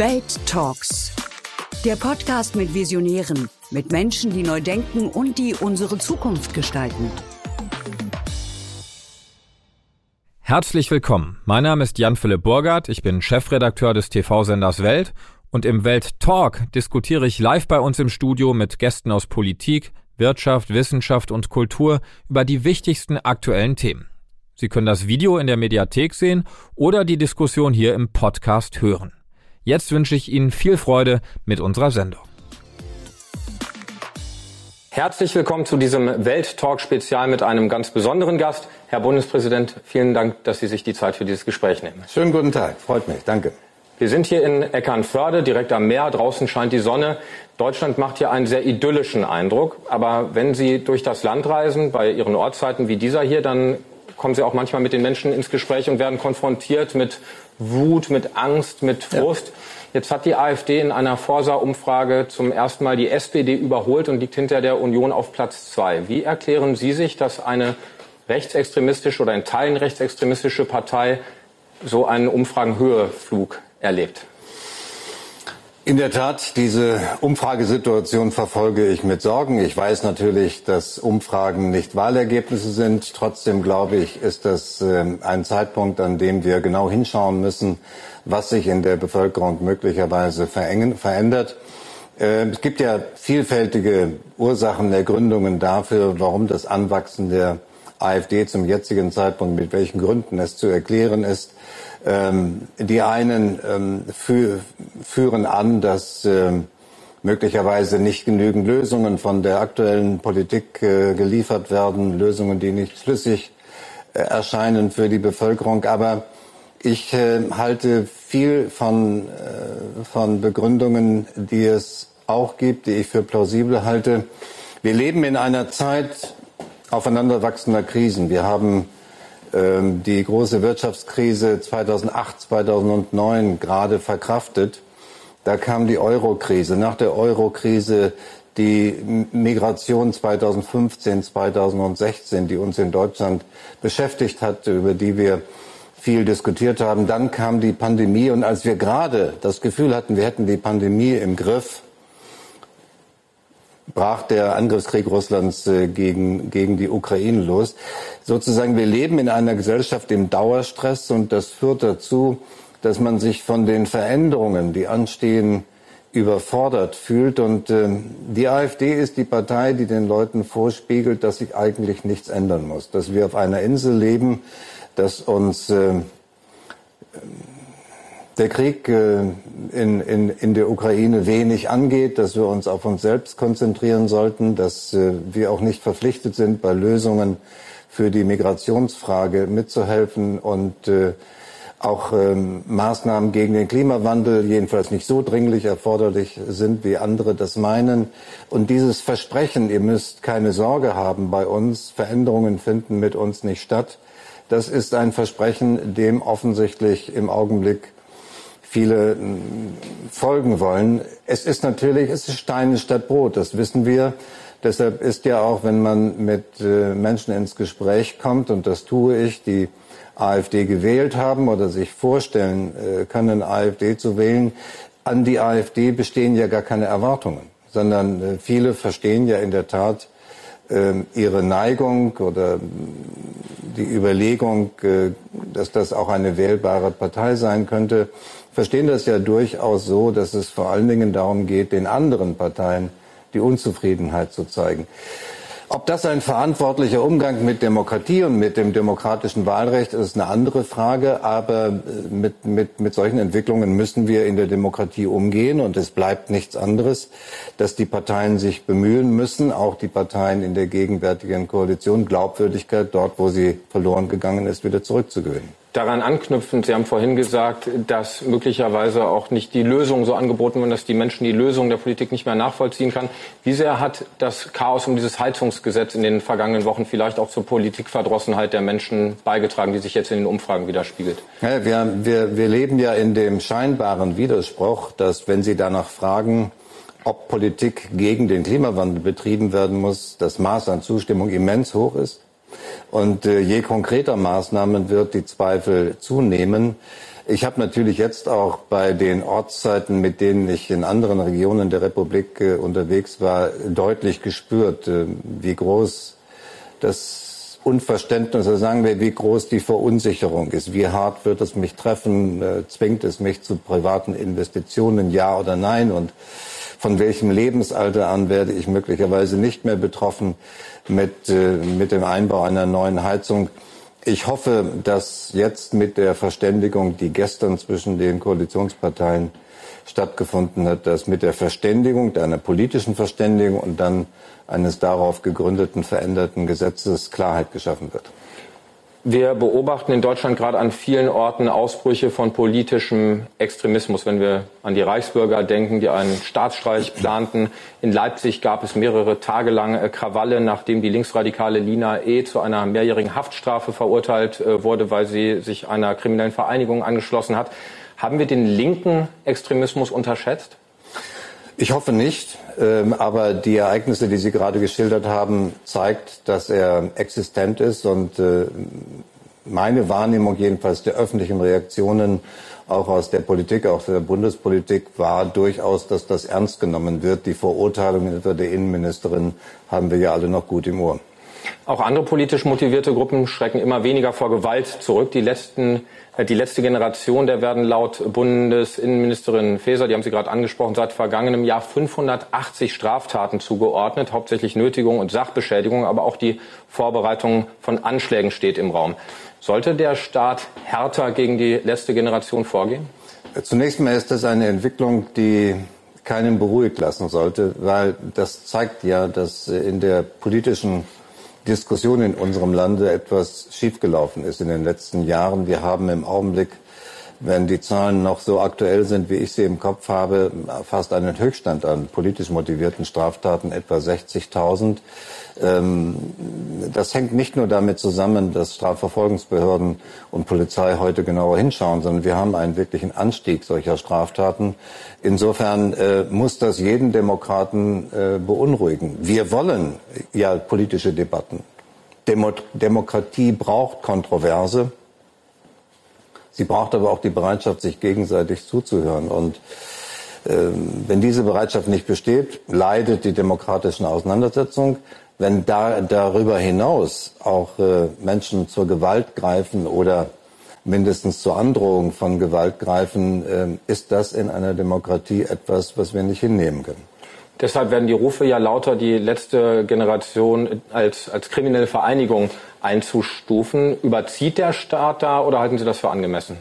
Welt Talks. Der Podcast mit Visionären, mit Menschen, die neu denken und die unsere Zukunft gestalten. Herzlich willkommen. Mein Name ist Jan-Philipp Burgert. Ich bin Chefredakteur des TV-Senders Welt und im Welt Talk diskutiere ich live bei uns im Studio mit Gästen aus Politik, Wirtschaft, Wissenschaft und Kultur über die wichtigsten aktuellen Themen. Sie können das Video in der Mediathek sehen oder die Diskussion hier im Podcast hören. Jetzt wünsche ich Ihnen viel Freude mit unserer Sendung. Herzlich willkommen zu diesem Welt-Talk-Spezial mit einem ganz besonderen Gast. Herr Bundespräsident, vielen Dank, dass Sie sich die Zeit für dieses Gespräch nehmen. Schönen guten Tag, freut mich, danke. Wir sind hier in Eckernförde, direkt am Meer. Draußen scheint die Sonne. Deutschland macht hier einen sehr idyllischen Eindruck. Aber wenn Sie durch das Land reisen, bei Ihren Ortszeiten wie dieser hier, dann kommen Sie auch manchmal mit den Menschen ins Gespräch und werden konfrontiert mit Wut, mit Angst, mit Frust. Ja. Jetzt hat die AfD in einer Forsa-Umfrage zum ersten Mal die SPD überholt und liegt hinter der Union auf Platz zwei. Wie erklären Sie sich, dass eine rechtsextremistische oder in Teilen rechtsextremistische Partei so einen Umfragenhöheflug erlebt? In der Tat, diese Umfragesituation verfolge ich mit Sorgen. Ich weiß natürlich, dass Umfragen nicht Wahlergebnisse sind. Trotzdem glaube ich, ist das ähm, ein Zeitpunkt, an dem wir genau hinschauen müssen, was sich in der Bevölkerung möglicherweise verändert. Ähm, es gibt ja vielfältige Ursachen der Gründungen dafür, warum das Anwachsen der AfD zum jetzigen Zeitpunkt, mit welchen Gründen es zu erklären ist. Ähm, die einen ähm, fü führen an, dass ähm, möglicherweise nicht genügend Lösungen von der aktuellen Politik äh, geliefert werden, Lösungen, die nicht flüssig äh, erscheinen für die Bevölkerung. Aber ich äh, halte viel von, äh, von Begründungen, die es auch gibt, die ich für plausibel halte. Wir leben in einer Zeit aufeinanderwachsender Krisen. Wir haben ähm, die große Wirtschaftskrise 2008, 2009 gerade verkraftet. Da kam die Euro-Krise. Nach der Euro-Krise die Migration 2015, 2016, die uns in Deutschland beschäftigt hat, über die wir viel diskutiert haben. Dann kam die Pandemie und als wir gerade das Gefühl hatten, wir hätten die Pandemie im Griff, brach der Angriffskrieg Russlands äh, gegen, gegen die Ukraine los. Sozusagen, wir leben in einer Gesellschaft im Dauerstress und das führt dazu, dass man sich von den Veränderungen, die anstehen, überfordert fühlt. Und äh, die AfD ist die Partei, die den Leuten vorspiegelt, dass sich eigentlich nichts ändern muss, dass wir auf einer Insel leben, dass uns äh, der Krieg äh, in, in, in der Ukraine wenig angeht, dass wir uns auf uns selbst konzentrieren sollten, dass äh, wir auch nicht verpflichtet sind, bei Lösungen für die Migrationsfrage mitzuhelfen und äh, auch ähm, Maßnahmen gegen den Klimawandel jedenfalls nicht so dringlich erforderlich sind, wie andere das meinen. Und dieses Versprechen, ihr müsst keine Sorge haben bei uns, Veränderungen finden mit uns nicht statt, das ist ein Versprechen, dem offensichtlich im Augenblick viele mm, folgen wollen. Es ist natürlich, es ist Stein statt Brot, das wissen wir. Deshalb ist ja auch, wenn man mit äh, Menschen ins Gespräch kommt, und das tue ich, die AfD gewählt haben oder sich vorstellen äh, können, AfD zu wählen, an die AfD bestehen ja gar keine Erwartungen, sondern äh, viele verstehen ja in der Tat ähm, ihre Neigung oder die Überlegung, dass das auch eine wählbare Partei sein könnte, verstehen das ja durchaus so, dass es vor allen Dingen darum geht, den anderen Parteien die Unzufriedenheit zu zeigen. Ob das ein verantwortlicher Umgang mit Demokratie und mit dem demokratischen Wahlrecht ist, ist eine andere Frage. Aber äh, mit, mit, mit solchen Entwicklungen müssen wir in der Demokratie umgehen. Und es bleibt nichts anderes, dass die Parteien sich bemühen müssen, auch die Parteien in der gegenwärtigen Koalition, Glaubwürdigkeit dort, wo sie verloren gegangen ist, wieder zurückzugewinnen. Daran anknüpfend, Sie haben vorhin gesagt, dass möglicherweise auch nicht die Lösung so angeboten wird, dass die Menschen die Lösung der Politik nicht mehr nachvollziehen kann. Wie sehr hat das Chaos um dieses Heizungsgesetz in den vergangenen Wochen vielleicht auch zur Politikverdrossenheit der Menschen beigetragen, die sich jetzt in den Umfragen widerspiegelt? Ja, wir, wir, wir leben ja in dem scheinbaren Widerspruch, dass wenn Sie danach fragen, ob Politik gegen den Klimawandel betrieben werden muss, das Maß an Zustimmung immens hoch ist und äh, je konkreter Maßnahmen wird die Zweifel zunehmen. Ich habe natürlich jetzt auch bei den Ortszeiten, mit denen ich in anderen Regionen der Republik äh, unterwegs war, deutlich gespürt, äh, wie groß das Unverständnis, oder sagen wir, wie groß die Verunsicherung ist. Wie hart wird es mich treffen? Äh, zwingt es mich zu privaten Investitionen, ja oder nein? Und von welchem Lebensalter an werde ich möglicherweise nicht mehr betroffen mit, äh, mit dem Einbau einer neuen Heizung? Ich hoffe, dass jetzt mit der Verständigung, die gestern zwischen den Koalitionsparteien stattgefunden hat, dass mit der Verständigung, einer politischen Verständigung und dann eines darauf gegründeten veränderten Gesetzes Klarheit geschaffen wird. Wir beobachten in Deutschland gerade an vielen Orten Ausbrüche von politischem Extremismus. Wenn wir an die Reichsbürger denken, die einen Staatsstreich planten. In Leipzig gab es mehrere Tage lang äh, Krawalle, nachdem die linksradikale Lina E. zu einer mehrjährigen Haftstrafe verurteilt äh, wurde, weil sie sich einer kriminellen Vereinigung angeschlossen hat. Haben wir den linken Extremismus unterschätzt? Ich hoffe nicht, ähm, aber die Ereignisse, die Sie gerade geschildert haben, zeigt, dass er existent ist und äh, meine Wahrnehmung jedenfalls der öffentlichen Reaktionen auch aus der Politik, auch der Bundespolitik war durchaus, dass das ernst genommen wird. Die Verurteilungen etwa der Innenministerin haben wir ja alle noch gut im Ohr. Auch andere politisch motivierte Gruppen schrecken immer weniger vor Gewalt zurück. Die letzten äh, die letzte Generation, der werden laut Bundesinnenministerin Faeser, die haben Sie gerade angesprochen, seit vergangenem Jahr 580 Straftaten zugeordnet, hauptsächlich Nötigung und Sachbeschädigung, aber auch die Vorbereitung von Anschlägen steht im Raum. Sollte der Staat härter gegen die letzte Generation vorgehen? Zunächst mal ist das eine Entwicklung, die keinen beruhigt lassen sollte, weil das zeigt ja, dass in der politischen Diskussion in unserem Lande etwas schiefgelaufen ist in den letzten Jahren. Wir haben im Augenblick, wenn die Zahlen noch so aktuell sind, wie ich sie im Kopf habe, fast einen Höchststand an politisch motivierten Straftaten, etwa 60.000. Ähm, das hängt nicht nur damit zusammen, dass Strafverfolgungsbehörden und Polizei heute genauer hinschauen, sondern wir haben einen wirklichen Anstieg solcher Straftaten. Insofern äh, muss das jeden Demokraten äh, beunruhigen. Wir wollen ja politische Debatten. Demo Demokratie braucht Kontroverse. Sie braucht aber auch die Bereitschaft, sich gegenseitig zuzuhören. Und äh, wenn diese Bereitschaft nicht besteht, leidet die demokratische Auseinandersetzung. Wenn da, darüber hinaus auch äh, Menschen zur Gewalt greifen oder mindestens zur Androhung von Gewalt greifen, äh, ist das in einer Demokratie etwas, was wir nicht hinnehmen können. Deshalb werden die Rufe ja lauter, die letzte Generation als, als kriminelle Vereinigung einzustufen. Überzieht der Staat da oder halten Sie das für angemessen?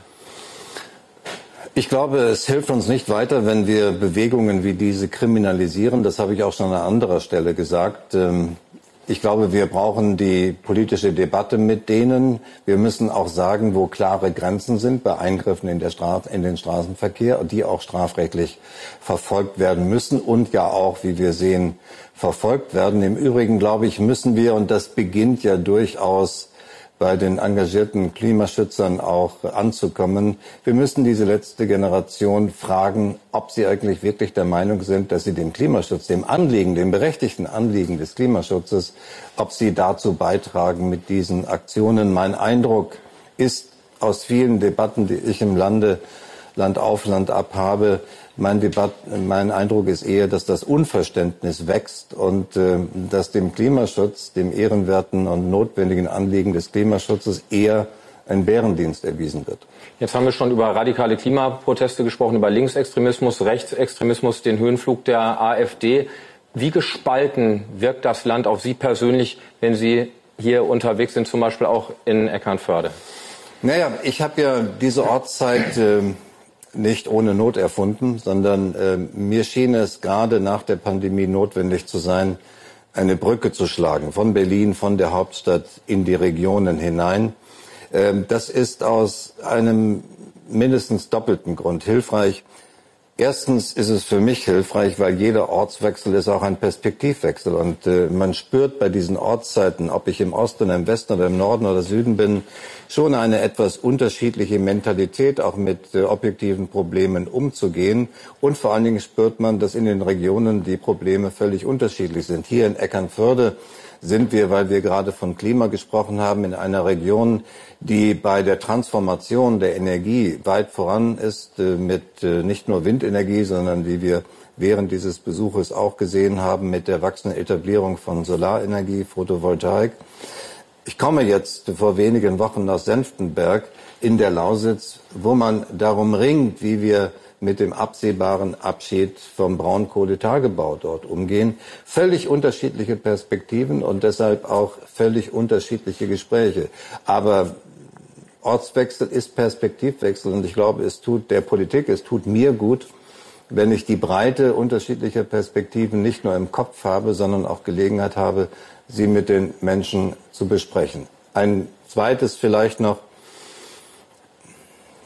Ich glaube, es hilft uns nicht weiter, wenn wir Bewegungen wie diese kriminalisieren. Das habe ich auch schon an anderer Stelle gesagt. Ich glaube, wir brauchen die politische Debatte mit denen. Wir müssen auch sagen, wo klare Grenzen sind bei Eingriffen in, der Straß, in den Straßenverkehr, die auch strafrechtlich verfolgt werden müssen und ja auch, wie wir sehen, verfolgt werden. Im Übrigen, glaube ich, müssen wir, und das beginnt ja durchaus bei den engagierten Klimaschützern auch anzukommen. Wir müssen diese letzte Generation fragen, ob sie eigentlich wirklich der Meinung sind, dass sie dem Klimaschutz, dem Anliegen, dem berechtigten Anliegen des Klimaschutzes, ob sie dazu beitragen mit diesen Aktionen. Mein Eindruck ist aus vielen Debatten, die ich im Lande Land auf Land ab habe, mein, Debatt, mein Eindruck ist eher, dass das Unverständnis wächst und äh, dass dem Klimaschutz, dem ehrenwerten und notwendigen Anliegen des Klimaschutzes eher ein Bärendienst erwiesen wird. Jetzt haben wir schon über radikale Klimaproteste gesprochen, über Linksextremismus, Rechtsextremismus, den Höhenflug der AfD. Wie gespalten wirkt das Land auf Sie persönlich, wenn Sie hier unterwegs sind, zum Beispiel auch in Eckernförde? Naja, ich habe ja diese Ortszeit äh, nicht ohne Not erfunden, sondern äh, mir schien es gerade nach der Pandemie notwendig zu sein, eine Brücke zu schlagen von Berlin, von der Hauptstadt in die Regionen hinein. Ähm, das ist aus einem mindestens doppelten Grund hilfreich. Erstens ist es für mich hilfreich, weil jeder Ortswechsel ist auch ein Perspektivwechsel. Und äh, man spürt bei diesen Ortszeiten, ob ich im Osten, im Westen oder im Norden oder Süden bin, schon eine etwas unterschiedliche Mentalität, auch mit äh, objektiven Problemen umzugehen. Und vor allen Dingen spürt man, dass in den Regionen die Probleme völlig unterschiedlich sind. Hier in Eckernförde sind wir, weil wir gerade von Klima gesprochen haben, in einer Region, die bei der Transformation der Energie weit voran ist, äh, mit äh, nicht nur Windenergie, sondern wie wir während dieses Besuches auch gesehen haben, mit der wachsenden Etablierung von Solarenergie, Photovoltaik. Ich komme jetzt vor wenigen Wochen nach Senftenberg in der Lausitz, wo man darum ringt, wie wir mit dem absehbaren Abschied vom Braunkohletagebau dort umgehen. Völlig unterschiedliche Perspektiven und deshalb auch völlig unterschiedliche Gespräche. Aber Ortswechsel ist Perspektivwechsel und ich glaube, es tut der Politik, es tut mir gut, wenn ich die Breite unterschiedlicher Perspektiven nicht nur im Kopf habe, sondern auch Gelegenheit habe, sie mit den Menschen zu besprechen. Ein zweites vielleicht noch.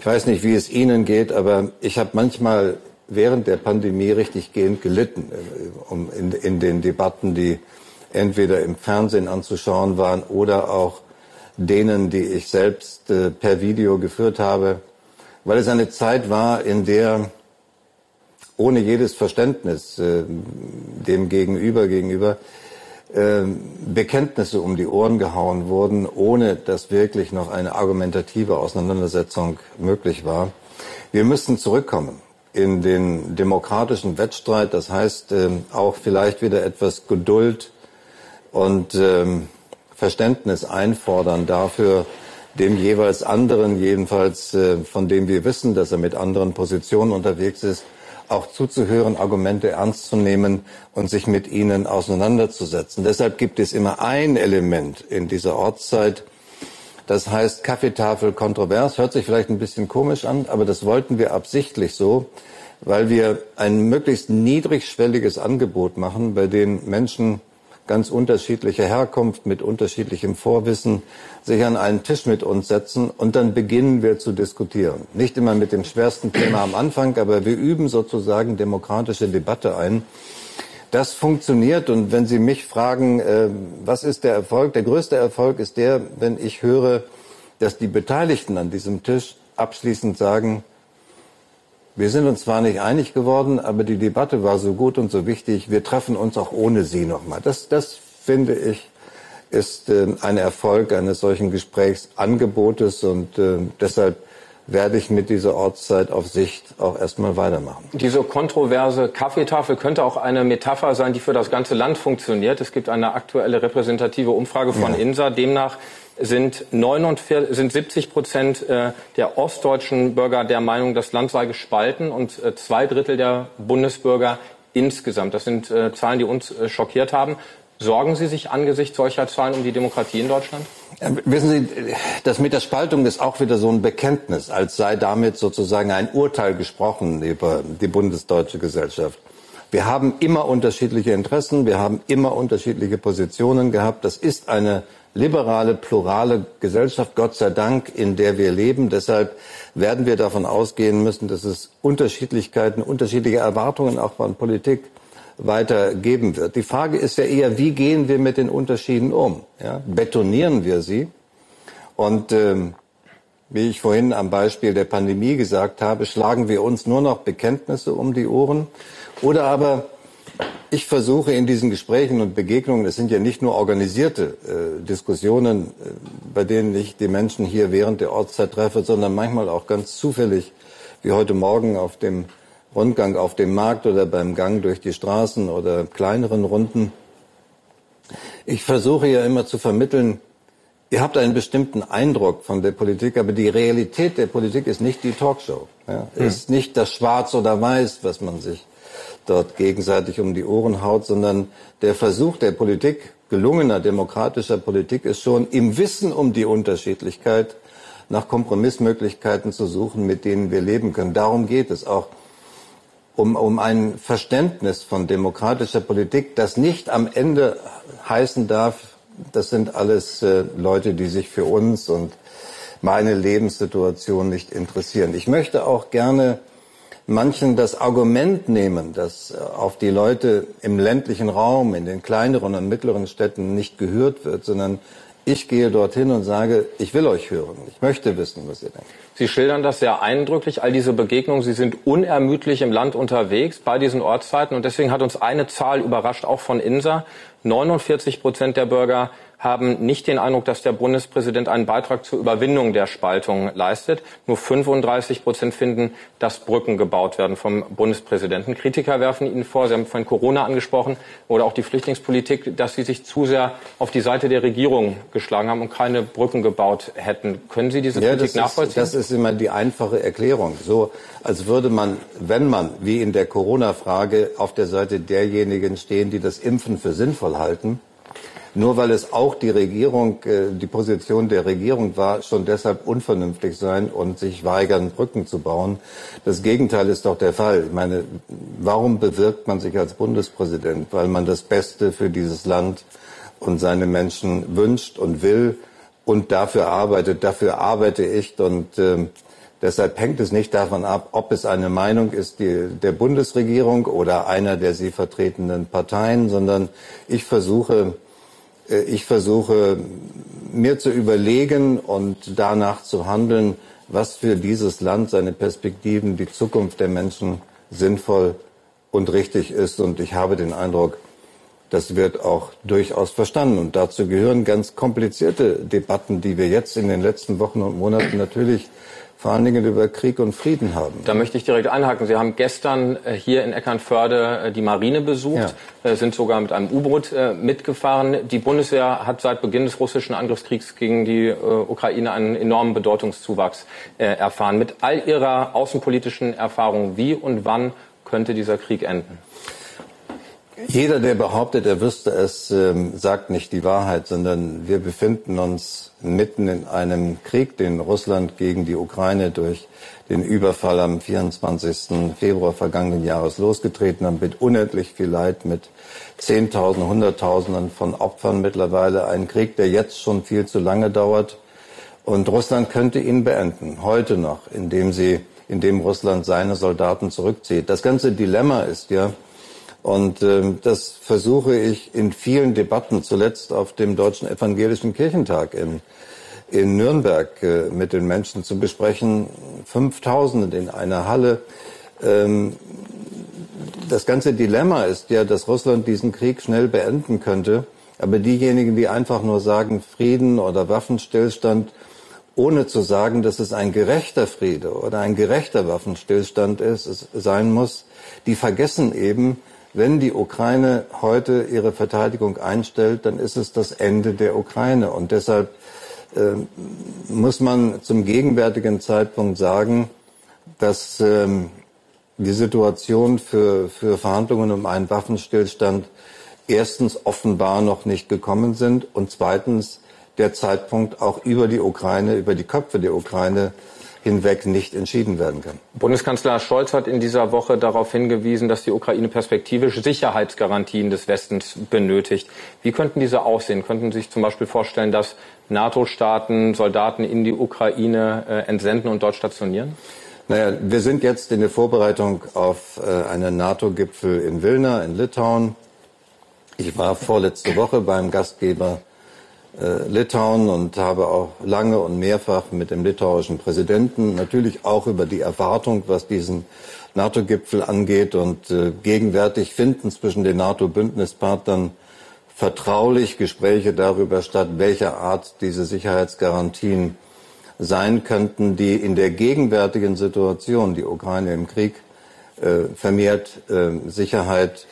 Ich weiß nicht, wie es Ihnen geht, aber ich habe manchmal während der Pandemie richtig gehend gelitten äh, um in, in den Debatten, die entweder im Fernsehen anzuschauen waren oder auch denen, die ich selbst äh, per Video geführt habe, weil es eine Zeit war, in der ohne jedes Verständnis äh, dem Gegenüber gegenüber Bekenntnisse um die Ohren gehauen wurden, ohne dass wirklich noch eine argumentative Auseinandersetzung möglich war. Wir müssen zurückkommen in den demokratischen Wettstreit. Das heißt äh, auch vielleicht wieder etwas Geduld und ähm, Verständnis einfordern dafür, dem jeweils anderen, jedenfalls äh, von dem wir wissen, dass er mit anderen Positionen unterwegs ist, auch zuzuhören, Argumente ernst zu nehmen und sich mit ihnen auseinanderzusetzen. Deshalb gibt es immer ein Element in dieser Ortszeit, das heißt Kaffeetafel kontrovers, hört sich vielleicht ein bisschen komisch an, aber das wollten wir absichtlich so, weil wir ein möglichst niedrigschwelliges Angebot machen, bei dem Menschen ganz unterschiedlicher Herkunft, mit unterschiedlichem Vorwissen, sich an einen Tisch mit uns setzen und dann beginnen wir zu diskutieren. Nicht immer mit dem schwersten Thema am Anfang, aber wir üben sozusagen demokratische Debatte ein. Das funktioniert und wenn Sie mich fragen, äh, was ist der Erfolg? Der größte Erfolg ist der, wenn ich höre, dass die Beteiligten an diesem Tisch abschließend sagen, wir sind uns zwar nicht einig geworden, aber die Debatte war so gut und so wichtig. Wir treffen uns auch ohne Sie nochmal. Das, das finde ich ist äh, ein Erfolg eines solchen Gesprächsangebotes und äh, deshalb werde ich mit dieser Ortszeit auf Sicht auch erstmal weitermachen. Diese kontroverse Kaffeetafel könnte auch eine Metapher sein, die für das ganze Land funktioniert. Es gibt eine aktuelle repräsentative Umfrage von ja. INSA. Demnach sind, 49, sind 70 Prozent äh, der ostdeutschen Bürger der Meinung, das Land sei gespalten und äh, zwei Drittel der Bundesbürger insgesamt. Das sind äh, Zahlen, die uns schockiert haben. Sorgen Sie sich angesichts solcher Zahlen um die Demokratie in Deutschland? Wissen Sie, das mit der Spaltung ist auch wieder so ein Bekenntnis, als sei damit sozusagen ein Urteil gesprochen über die bundesdeutsche Gesellschaft. Wir haben immer unterschiedliche Interessen, wir haben immer unterschiedliche Positionen gehabt. Das ist eine liberale, plurale Gesellschaft, Gott sei Dank, in der wir leben. Deshalb werden wir davon ausgehen müssen, dass es Unterschiedlichkeiten, unterschiedliche Erwartungen auch von Politik weiter geben wird. Die Frage ist ja eher, wie gehen wir mit den Unterschieden um? Ja? Betonieren wir sie? Und ähm, wie ich vorhin am Beispiel der Pandemie gesagt habe, schlagen wir uns nur noch Bekenntnisse um die Ohren? Oder aber ich versuche in diesen Gesprächen und Begegnungen, es sind ja nicht nur organisierte äh, Diskussionen, äh, bei denen ich die Menschen hier während der Ortszeit treffe, sondern manchmal auch ganz zufällig, wie heute Morgen auf dem Rundgang auf dem Markt oder beim Gang durch die Straßen oder kleineren Runden. Ich versuche ja immer zu vermitteln, ihr habt einen bestimmten Eindruck von der Politik, aber die Realität der Politik ist nicht die Talkshow. Ja? Hm. Ist nicht das Schwarz oder Weiß, was man sich dort gegenseitig um die Ohren haut, sondern der Versuch der Politik, gelungener demokratischer Politik, ist schon im Wissen um die Unterschiedlichkeit nach Kompromissmöglichkeiten zu suchen, mit denen wir leben können. Darum geht es auch um, um ein Verständnis von demokratischer Politik, das nicht am Ende heißen darf, das sind alles äh, Leute, die sich für uns und meine Lebenssituation nicht interessieren. Ich möchte auch gerne manchen das Argument nehmen, dass äh, auf die Leute im ländlichen Raum, in den kleineren und mittleren Städten nicht gehört wird, sondern Ich gehe dorthin und sage, ich will euch hören. Ich möchte wissen, was ihr denkt. Sie schildern das sehr eindrücklich, all diese Begegnungen. Sie sind unermüdlich im Land unterwegs bei diesen Ortszeiten. Und deswegen hat uns eine Zahl überrascht, auch von INSA. 49 Prozent der Bürger haben nicht den Eindruck, dass der Bundespräsident einen Beitrag zur Überwindung der Spaltung leistet. Nur 35 Prozent finden, dass Brücken gebaut werden vom Bundespräsidenten. Kritiker werfen Ihnen vor, Sie haben vorhin Corona angesprochen oder auch die Flüchtlingspolitik, dass Sie sich zu sehr auf die Seite der Regierung geschlagen haben und keine Brücken gebaut hätten. Können Sie diese ja, Kritik nachvollziehen? Ist, das ist immer die einfache Erklärung. So, als würde man, wenn man, wie in der Corona-Frage, auf der Seite derjenigen stehen, die das Impfen für sinnvoll halten, nur weil es auch die Regierung, äh, die Position der Regierung war, schon deshalb unvernünftig sein und sich weigern, Brücken zu bauen. Das Gegenteil ist doch der Fall. Ich meine, warum bewirkt man sich als Bundespräsident? Weil man das Beste für dieses Land und seine Menschen wünscht und will und dafür arbeitet. Dafür arbeite ich und äh, Deshalb hängt es nicht davon ab, ob es eine Meinung ist die, der Bundesregierung oder einer der sie vertretenen Parteien, sondern ich versuche äh, ich versuche mir zu überlegen und danach zu handeln, was für dieses Land seine Perspektiven, die Zukunft der Menschen sinnvoll und richtig ist. Und ich habe den Eindruck, das wird auch durchaus verstanden. Und dazu gehören ganz komplizierte Debatten, die wir jetzt in den letzten Wochen und Monaten natürlich vor allen Dingen über Krieg und Frieden haben. Da möchte ich direkt einhaken. Sie haben gestern äh, hier in Eckernförde äh, die Marine besucht, ja. Äh, sind sogar mit einem U-Boot mitgefahren. Die Bundeswehr hat seit Beginn des russischen Angriffskriegs gegen die Ukraine einen enormen Bedeutungszuwachs erfahren. Mit all Ihrer außenpolitischen Erfahrung, wie und wann könnte dieser Krieg enden? Jeder, der behauptet, er wüsste es, ähm, sagt nicht die Wahrheit, sondern wir befinden uns mitten in einem Krieg, den Russland gegen die Ukraine durch den Überfall am 24. Februar vergangenen Jahres losgetreten hat, mit unendlich viel Leid, mit Zehntausenden, Hunderttausenden von Opfern mittlerweile. Ein Krieg, der jetzt schon viel zu lange dauert. Und Russland könnte ihn beenden, heute noch, indem sie, indem Russland seine Soldaten zurückzieht. Das ganze Dilemma ist ja, und ähm, das versuche ich in vielen Debatten, zuletzt auf dem Deutschen Evangelischen Kirchentag in, in Nürnberg äh, mit den Menschen zu besprechen. 5000 in einer Halle. Ähm, das ganze Dilemma ist ja, dass Russland diesen Krieg schnell beenden könnte. Aber diejenigen, die einfach nur sagen Frieden oder Waffenstillstand, ohne zu sagen, dass es ein gerechter Friede oder ein gerechter Waffenstillstand ist, es sein muss, die vergessen eben, wenn die Ukraine heute ihre Verteidigung einstellt, dann ist es das Ende der Ukraine. Und deshalb äh, muss man zum gegenwärtigen Zeitpunkt sagen, dass ähm, die Situation für, für Verhandlungen um einen Waffenstillstand erstens offenbar noch nicht gekommen sind und zweitens der Zeitpunkt auch über die Ukraine, über die Köpfe der Ukraine hinweg nicht entschieden werden kann. Bundeskanzler Scholz hat in dieser Woche darauf hingewiesen, dass die Ukraine perspektivisch Sicherheitsgarantien des Westens benötigt. Wie könnten diese aussehen? Könnten Sie sich zum Beispiel vorstellen, dass NATO-Staaten Soldaten in die Ukraine äh, entsenden und dort stationieren? Naja, wir sind jetzt in der Vorbereitung auf äh, einen NATO-Gipfel in Vilna in Litauen. Ich war vorletzte Woche beim Gastgeber Litauen und habe auch lange und mehrfach mit dem litauischen Präsidenten natürlich auch über die Erwartung, was diesen NATO-Gipfel angeht. Und äh, gegenwärtig finden zwischen den NATO-Bündnispartnern vertraulich Gespräche darüber statt, welcher Art diese Sicherheitsgarantien sein könnten, die in der gegenwärtigen Situation, die Ukraine im Krieg, äh, vermehrt äh, Sicherheit,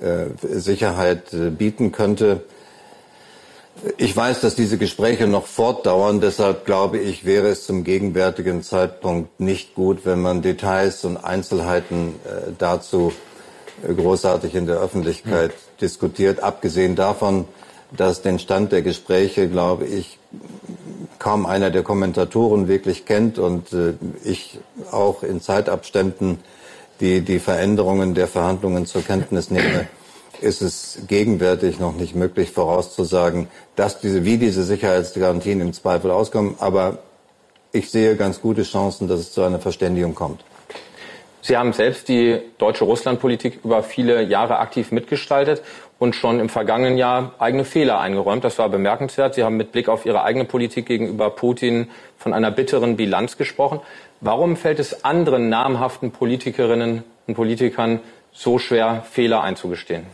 äh, Sicherheit äh, bieten könnte. Ich weiß, dass diese Gespräche noch fortdauern. Deshalb glaube ich, wäre es zum gegenwärtigen Zeitpunkt nicht gut, wenn man Details und Einzelheiten äh, dazu äh, großartig in der Öffentlichkeit mhm. diskutiert. Abgesehen davon, dass den Stand der Gespräche, glaube ich, kaum einer der Kommentatoren wirklich kennt und äh, ich auch in Zeitabständen die, die Veränderungen der Verhandlungen zur Kenntnis nehme ist es gegenwärtig noch nicht möglich vorauszusagen, dass diese, wie diese Sicherheitsgarantien im Zweifel auskommen. Aber ich sehe ganz gute Chancen, dass es zu einer Verständigung kommt. Sie haben selbst die deutsche Russlandpolitik über viele Jahre aktiv mitgestaltet und schon im vergangenen Jahr eigene Fehler eingeräumt. Das war bemerkenswert. Sie haben mit Blick auf Ihre eigene Politik gegenüber Putin von einer bitteren Bilanz gesprochen. Warum fällt es anderen namhaften Politikerinnen und Politikern so schwer, Fehler einzugestehen?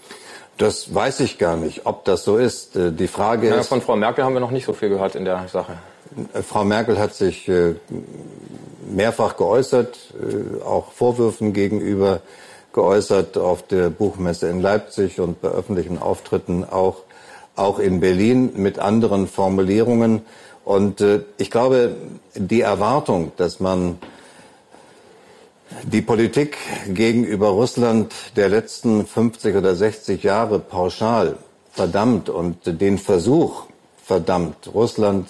Das weiß ich gar nicht, ob das so ist. Äh, die Frage ja, ist. Von Frau Merkel haben wir noch nicht so viel gehört in der Sache. Äh, Frau Merkel hat sich äh, mehrfach geäußert, auch Vorwürfen gegenüber geäußert auf der Buchmesse in Leipzig und bei öffentlichen Auftritten auch, auch in Berlin mit anderen Formulierungen. Und ich glaube, die Erwartung, dass man die Politik gegenüber Russland der letzten 50 oder 60 Jahre pauschal verdammt und den Versuch verdammt, Russland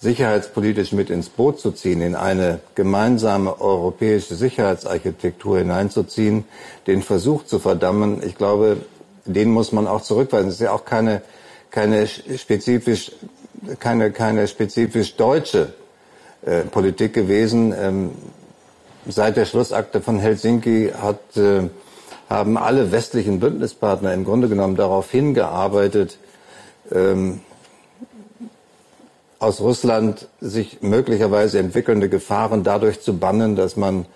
sicherheitspolitisch mit ins Boot zu ziehen, in eine gemeinsame europäische Sicherheitsarchitektur hineinzuziehen, den Versuch zu verdammen, ich glaube, den muss man auch zurückweisen. Es ist ja auch keine, keine spezifisch, keine, keine spezifisch deutsche äh, Politik gewesen. Ähm, seit der Schlussakte von Helsinki hat, äh, haben alle westlichen Bündnispartner im Grunde genommen darauf hingearbeitet, ähm, aus Russland sich möglicherweise entwickelnde Gefahren dadurch zu bannen, dass man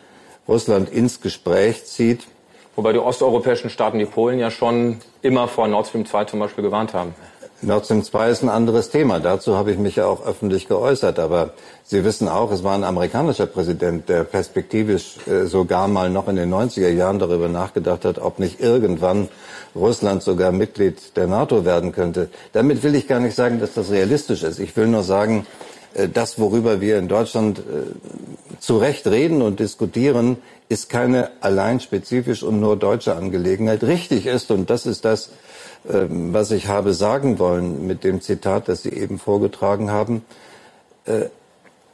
Russland ins Gespräch zieht. Wobei die osteuropäischen Staaten, die Polen ja schon immer vor Nord Stream 2 zum Beispiel gewarnt haben. Nord Stream 2 ist ein anderes Thema. Dazu habe ich mich ja auch öffentlich geäußert. Aber Sie wissen auch, es war ein amerikanischer Präsident, der perspektivisch äh, sogar mal noch in den 90er Jahren darüber nachgedacht hat, ob nicht irgendwann Russland sogar Mitglied der NATO werden könnte. Damit will ich gar nicht sagen, dass das realistisch ist. Ich will nur sagen, äh, das, worüber wir in Deutschland äh, zu Recht reden und diskutieren, ist keine allein spezifisch und nur deutsche Angelegenheit. Richtig ist, und das ist das, was ich habe sagen wollen mit dem Zitat, das Sie eben vorgetragen haben. Äh,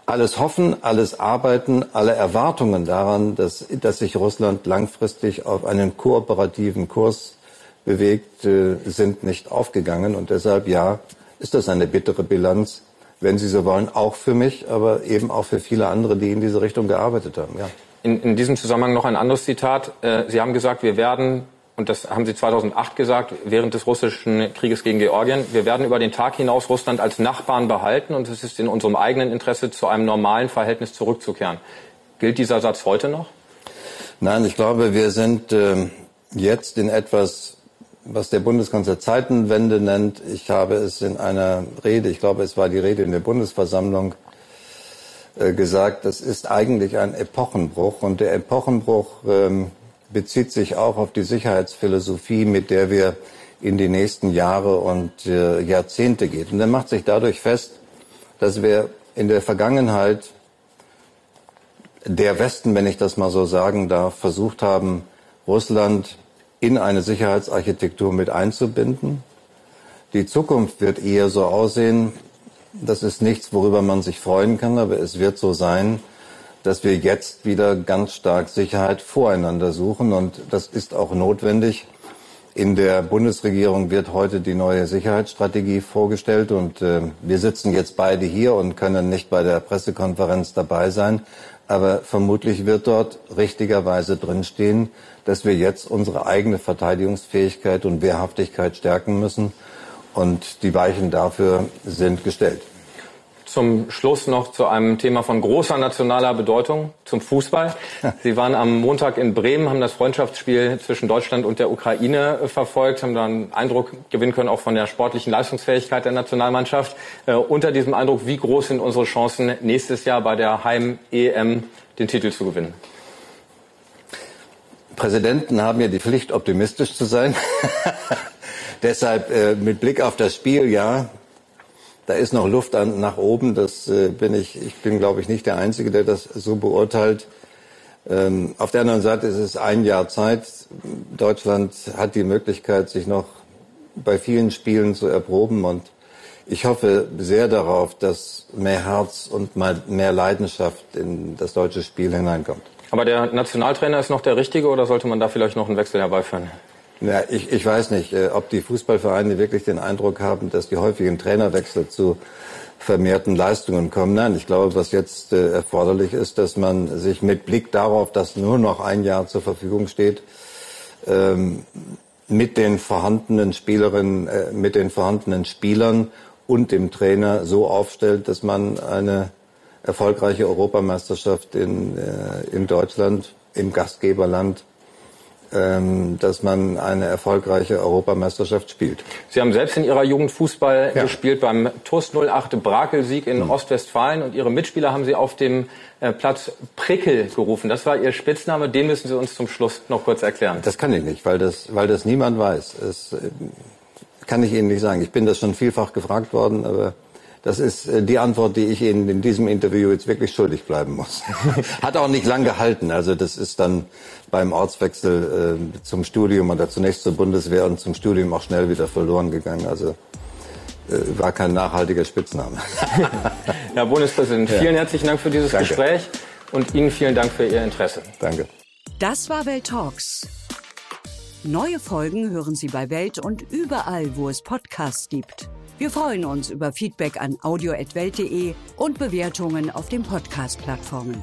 alles Hoffen, alles Arbeiten, alle Erwartungen daran, dass, dass sich Russland langfristig auf einen kooperativen Kurs bewegt, äh, sind nicht aufgegangen. Und deshalb, ja, ist das eine bittere Bilanz, wenn Sie so wollen, auch für mich, aber eben auch für viele andere, die in diese Richtung gearbeitet haben. Ja. In, in diesem Zusammenhang noch ein anderes Zitat. Äh, Sie haben gesagt, wir werden und das haben Sie 2008 gesagt, während des russischen Krieges gegen Georgien, wir werden über den Tag hinaus Russland als Nachbarn behalten und es ist in unserem eigenen Interesse, zu einem normalen Verhältnis zurückzukehren. Gilt dieser Satz heute noch? Nein, ich glaube, wir sind äh, jetzt in etwas, was der Bundeskanzler Zeitenwende nennt. Ich habe es in einer Rede, ich glaube, es war die Rede in der Bundesversammlung, äh, gesagt, das ist eigentlich ein Epochenbruch. Und der Epochenbruch ähm, bezieht sich auch auf die Sicherheitsphilosophie, mit der wir in die nächsten Jahre und äh, Jahrzehnte gehen. Und er macht sich dadurch fest, dass wir in der Vergangenheit der Westen, wenn ich das mal so sagen darf, versucht haben, Russland in eine Sicherheitsarchitektur mit einzubinden. Die Zukunft wird eher so aussehen, das ist nichts, worüber man sich freuen kann, aber es wird so sein, dass wir jetzt wieder ganz stark Sicherheit voreinander suchen. Und das ist auch notwendig. In der Bundesregierung wird heute die neue Sicherheitsstrategie vorgestellt und äh, wir sitzen jetzt beide hier und können nicht bei der Pressekonferenz dabei sein. Aber vermutlich wird dort richtigerweise drinstehen, dass wir jetzt unsere eigene Verteidigungsfähigkeit und Wehrhaftigkeit stärken müssen. Und die Weichen dafür sind gestellt zum Schluss noch zu einem Thema von großer nationaler Bedeutung, zum Fußball. Sie waren am Montag in Bremen, haben das Freundschaftsspiel zwischen Deutschland und der Ukraine äh, verfolgt, haben da einen Eindruck gewinnen können, auch von der sportlichen Leistungsfähigkeit der Nationalmannschaft. Äh, unter diesem Eindruck, wie groß sind unsere Chancen, nächstes Jahr bei der Heim-EM den Titel zu gewinnen? Präsidenten haben ja die Pflicht, optimistisch zu sein. Deshalb äh, mit Blick auf das Spiel, ja, da ist noch Luft an, nach oben. Das äh, bin ich, ich bin, glaube ich, nicht der Einzige, der das so beurteilt. Ähm, auf der anderen Seite ist es ein Jahr Zeit. Deutschland hat die Möglichkeit, sich noch bei vielen Spielen zu erproben und ich hoffe sehr darauf, dass mehr Herz und mehr Leidenschaft in das deutsche Spiel hineinkommt. Aber der Nationaltrainer ist noch der richtige oder sollte man da vielleicht noch einen Wechsel herbeiführen? Ja, ich, ich weiß nicht, äh, ob die Fußballvereine wirklich den Eindruck haben, dass die häufigen Trainerwechsel zu vermehrten Leistungen kommen. Nein, ich glaube, was jetzt äh, erforderlich ist, dass man sich mit Blick darauf, dass nur noch ein Jahr zur Verfügung steht, ähm, mit den vorhandenen Spielerinnen, äh, mit den vorhandenen Spielern und dem Trainer so aufstellt, dass man eine erfolgreiche Europameisterschaft in, in Deutschland, im Gastgeberland, dass man eine erfolgreiche Europameisterschaft spielt. Sie haben selbst in Ihrer Jugend Fußball ja. gespielt beim TuS 08 Brakel-Sieg in mhm. Ostwestfalen und Ihre Mitspieler haben Sie auf dem äh, Platz Prickel gerufen. Das war Ihr Spitzname, den müssen Sie uns zum Schluss noch kurz erklären. Das kann ich nicht, weil das, weil das niemand weiß. Das äh, kann ich Ihnen nicht sagen. Ich bin das schon vielfach gefragt worden, aber das ist äh, die Antwort, die ich Ihnen in diesem Interview jetzt wirklich schuldig bleiben muss. Hat auch nicht lang gehalten. Also das ist dann beim Ortswechsel äh, zum Studium oder zunächst zur Bundeswehr und zum Studium auch schnell wieder verloren gegangen. Also äh, war kein nachhaltiger Spitzname. Herr Bundespräsident, vielen herzlichen Dank für dieses Danke. Gespräch und Ihnen vielen Dank für Ihr Interesse. Danke. Das war Welt Talks. Neue Folgen hören Sie bei Welt und überall, wo es Podcasts gibt. Wir freuen uns über Feedback an audio.welt.de und Bewertungen auf den Podcast-Plattformen.